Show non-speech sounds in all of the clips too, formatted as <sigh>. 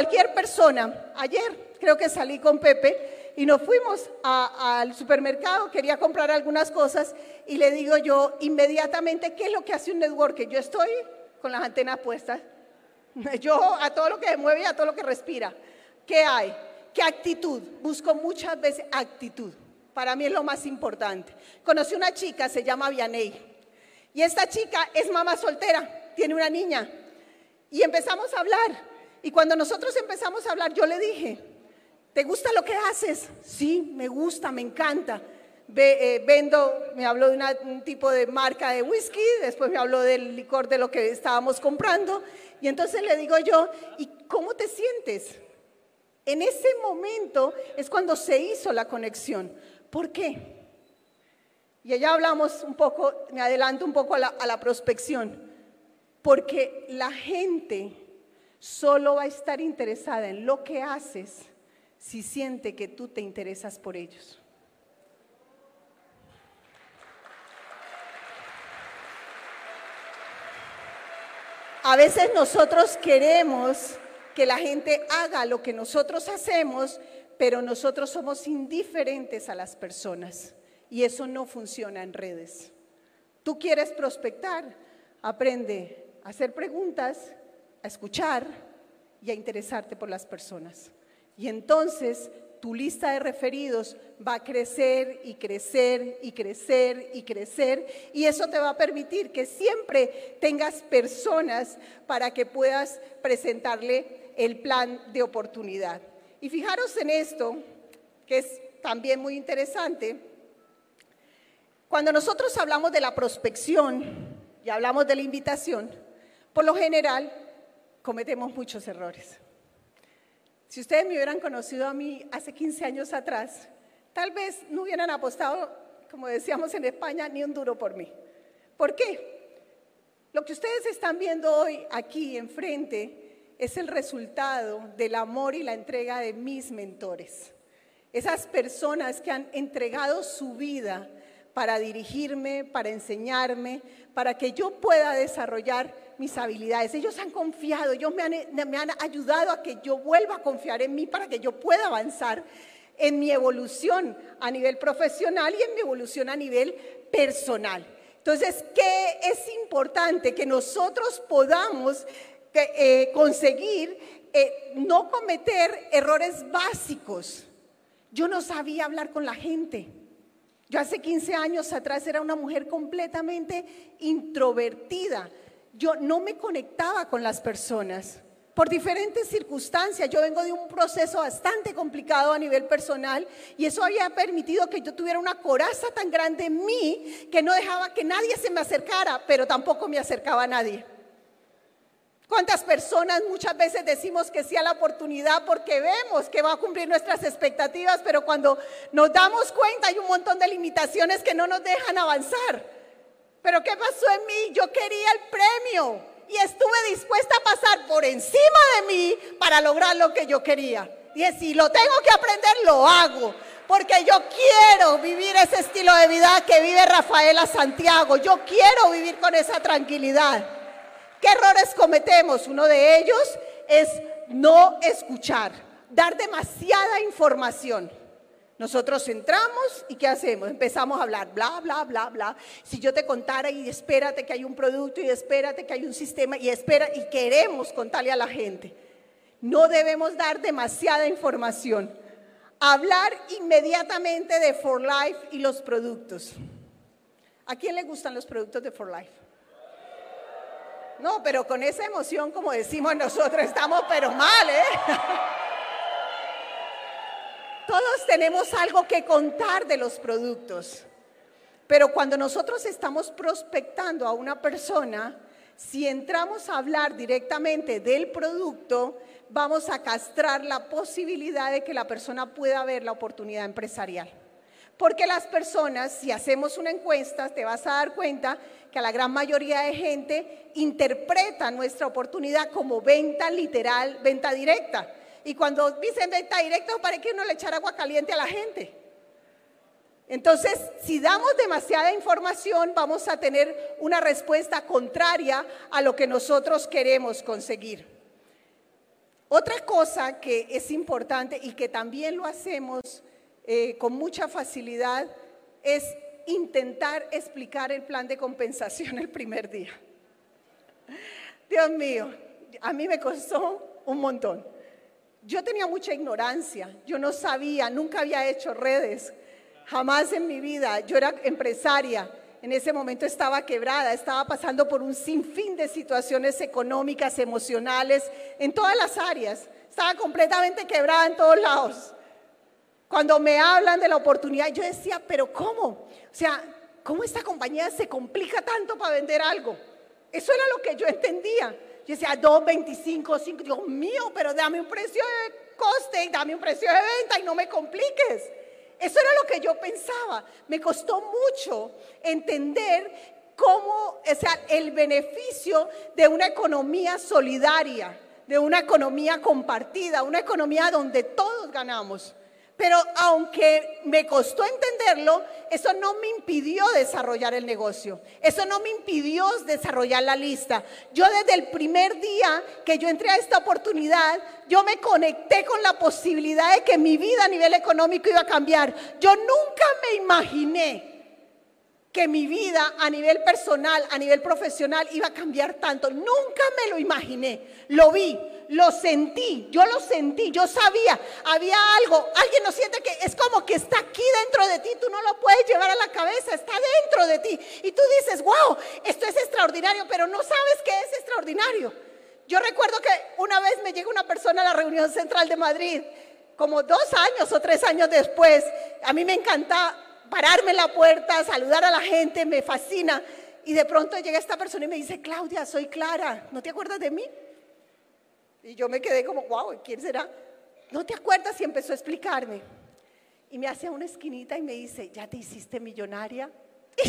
Cualquier persona, ayer creo que salí con Pepe y nos fuimos al supermercado, quería comprar algunas cosas y le digo yo inmediatamente, ¿qué es lo que hace un networker? Yo estoy con las antenas puestas, <laughs> yo a todo lo que se mueve y a todo lo que respira. ¿Qué hay? ¿Qué actitud? Busco muchas veces actitud. Para mí es lo más importante. Conocí una chica, se llama Vianey. Y esta chica es mamá soltera, tiene una niña. Y empezamos a hablar. Y cuando nosotros empezamos a hablar, yo le dije, ¿te gusta lo que haces? Sí, me gusta, me encanta. Eh, vendo, me habló de un tipo de marca de whisky, después me habló del licor de lo que estábamos comprando. Y entonces le digo yo, ¿y cómo te sientes? En ese momento es cuando se hizo la conexión. ¿Por qué? Y allá hablamos un poco, me adelanto un poco a la, a la prospección, porque la gente solo va a estar interesada en lo que haces si siente que tú te interesas por ellos. A veces nosotros queremos que la gente haga lo que nosotros hacemos, pero nosotros somos indiferentes a las personas y eso no funciona en redes. Tú quieres prospectar, aprende a hacer preguntas, a escuchar y a interesarte por las personas. Y entonces tu lista de referidos va a crecer y crecer y crecer y crecer y eso te va a permitir que siempre tengas personas para que puedas presentarle el plan de oportunidad. Y fijaros en esto, que es también muy interesante. Cuando nosotros hablamos de la prospección y hablamos de la invitación, por lo general cometemos muchos errores. Si ustedes me hubieran conocido a mí hace 15 años atrás, tal vez no hubieran apostado, como decíamos en España, ni un duro por mí. ¿Por qué? Lo que ustedes están viendo hoy aquí enfrente es el resultado del amor y la entrega de mis mentores. Esas personas que han entregado su vida para dirigirme, para enseñarme, para que yo pueda desarrollar mis habilidades. Ellos han confiado, ellos me han, me han ayudado a que yo vuelva a confiar en mí para que yo pueda avanzar en mi evolución a nivel profesional y en mi evolución a nivel personal. Entonces, ¿qué es importante? Que nosotros podamos eh, conseguir eh, no cometer errores básicos. Yo no sabía hablar con la gente. Yo hace 15 años atrás era una mujer completamente introvertida. Yo no me conectaba con las personas por diferentes circunstancias. Yo vengo de un proceso bastante complicado a nivel personal y eso había permitido que yo tuviera una coraza tan grande en mí que no dejaba que nadie se me acercara, pero tampoco me acercaba a nadie. ¿Cuántas personas muchas veces decimos que sí a la oportunidad porque vemos que va a cumplir nuestras expectativas, pero cuando nos damos cuenta hay un montón de limitaciones que no nos dejan avanzar? Pero ¿qué pasó en mí? Yo quería el premio y estuve dispuesta a pasar por encima de mí para lograr lo que yo quería. Y si lo tengo que aprender, lo hago. Porque yo quiero vivir ese estilo de vida que vive Rafaela Santiago. Yo quiero vivir con esa tranquilidad. ¿Qué errores cometemos? Uno de ellos es no escuchar, dar demasiada información. Nosotros entramos y ¿qué hacemos? Empezamos a hablar, bla, bla, bla, bla. Si yo te contara y espérate que hay un producto y espérate que hay un sistema y espera y queremos contarle a la gente. No debemos dar demasiada información. Hablar inmediatamente de For Life y los productos. ¿A quién le gustan los productos de For Life? No, pero con esa emoción, como decimos nosotros, estamos pero mal, ¿eh? <laughs> Todos tenemos algo que contar de los productos. Pero cuando nosotros estamos prospectando a una persona, si entramos a hablar directamente del producto, vamos a castrar la posibilidad de que la persona pueda ver la oportunidad empresarial. Porque las personas, si hacemos una encuesta, te vas a dar cuenta que la gran mayoría de gente interpreta nuestra oportunidad como venta literal, venta directa. Y cuando dicen venta directa, parece que uno le echar agua caliente a la gente. Entonces, si damos demasiada información, vamos a tener una respuesta contraria a lo que nosotros queremos conseguir. Otra cosa que es importante y que también lo hacemos eh, con mucha facilidad es intentar explicar el plan de compensación el primer día. Dios mío, a mí me costó un montón. Yo tenía mucha ignorancia, yo no sabía, nunca había hecho redes, jamás en mi vida. Yo era empresaria, en ese momento estaba quebrada, estaba pasando por un sinfín de situaciones económicas, emocionales, en todas las áreas. Estaba completamente quebrada en todos lados. Cuando me hablan de la oportunidad, yo decía, pero ¿cómo? O sea, ¿cómo esta compañía se complica tanto para vender algo? Eso era lo que yo entendía. Yo decía, 2.25, 5, Dios mío, pero dame un precio de coste y dame un precio de venta y no me compliques. Eso era lo que yo pensaba. Me costó mucho entender cómo, o sea, el beneficio de una economía solidaria, de una economía compartida, una economía donde todos ganamos. Pero aunque me costó entenderlo, eso no me impidió desarrollar el negocio. Eso no me impidió desarrollar la lista. Yo desde el primer día que yo entré a esta oportunidad, yo me conecté con la posibilidad de que mi vida a nivel económico iba a cambiar. Yo nunca me imaginé que mi vida a nivel personal, a nivel profesional iba a cambiar tanto. Nunca me lo imaginé. Lo vi, lo sentí, yo lo sentí, yo sabía, había algo, alguien lo siente que es como que está aquí dentro de ti, tú no lo puedes llevar a la cabeza, está dentro de ti. Y tú dices, wow, esto es extraordinario, pero no sabes qué es extraordinario. Yo recuerdo que una vez me llegó una persona a la reunión central de Madrid, como dos años o tres años después, a mí me encanta pararme en la puerta, saludar a la gente, me fascina. Y de pronto llega esta persona y me dice, Claudia, soy Clara, ¿no te acuerdas de mí? Y yo me quedé como, wow, ¿quién será? ¿No te acuerdas? Y empezó a explicarme. Y me hace una esquinita y me dice, ¿ya te hiciste millonaria? <laughs>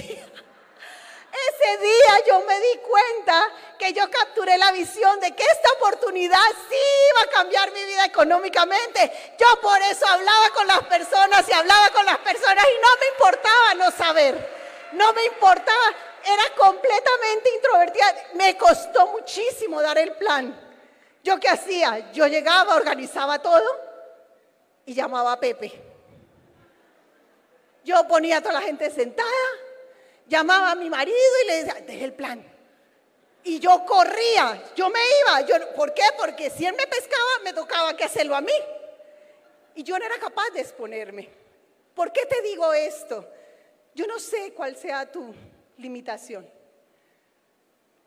Ese día yo me di cuenta que yo capturé la visión de que esta oportunidad sí iba a cambiar mi vida económicamente. Yo por eso hablaba con las personas y hablaba con las personas y no me importaba no saber. No me importaba. Era completamente introvertida. Me costó muchísimo dar el plan. ¿Yo qué hacía? Yo llegaba, organizaba todo y llamaba a Pepe. Yo ponía a toda la gente sentada llamaba a mi marido y le decía, deje el plan. Y yo corría, yo me iba. Yo, ¿Por qué? Porque si él me pescaba, me tocaba que hacerlo a mí. Y yo no era capaz de exponerme. ¿Por qué te digo esto? Yo no sé cuál sea tu limitación.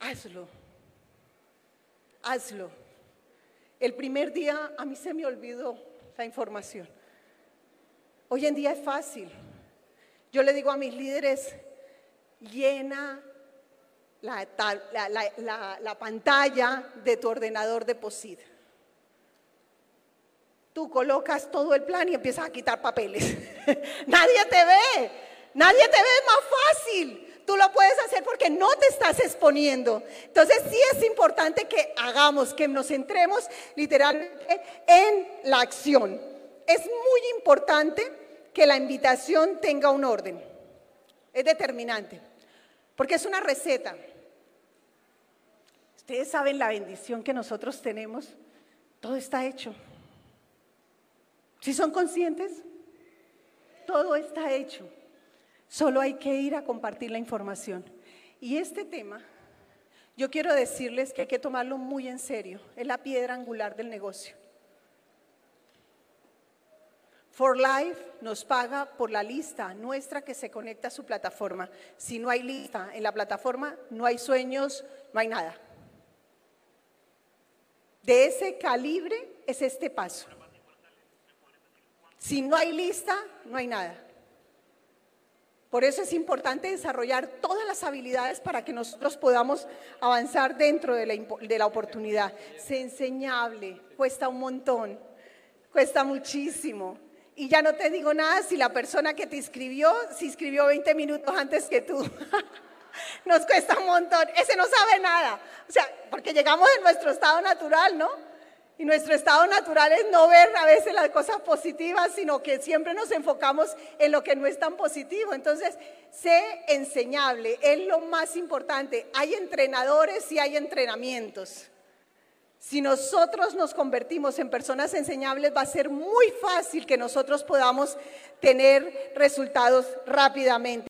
Hazlo. Hazlo. El primer día a mí se me olvidó la información. Hoy en día es fácil. Yo le digo a mis líderes, llena la, pantalla de tu ordenador de POSIT. Tú colocas todo el plan y empiezas a quitar papeles. <laughs> nadie te ve, nadie te ve más fácil. Tú lo puedes hacer porque no te estás exponiendo. Entonces sí es importante que hagamos, que nos centremos literalmente en la acción. Es muy importante que la invitación tenga un orden. Es determinante. Porque es una receta. Ustedes saben la bendición que nosotros tenemos. Todo está hecho. Si son conscientes, todo está hecho. Solo hay que ir a compartir la información. Y este tema, yo quiero decirles que hay que tomarlo muy en serio. Es la piedra angular del negocio. For Life nos paga por la lista nuestra que se conecta a su plataforma. Si no hay lista en la plataforma, no hay sueños, no hay nada. De ese calibre es este paso. Si no hay lista, no hay nada. Por eso es importante desarrollar todas las habilidades para que nosotros podamos avanzar dentro de la, de la oportunidad. Es enseñable, cuesta un montón, cuesta muchísimo. Y ya no te digo nada si la persona que te inscribió se inscribió 20 minutos antes que tú. <laughs> Nos cuesta un montón. Ese no sabe nada. O sea, porque llegamos en nuestro estado natural, ¿no? Y nuestro estado natural es no ver a veces las cosas positivas, sino que siempre nos enfocamos en lo que no es tan positivo. Entonces, sé enseñable, es lo más importante. Hay entrenadores y hay entrenamientos. Si nosotros nos convertimos en personas enseñables, va a ser muy fácil que nosotros podamos tener resultados rápidamente.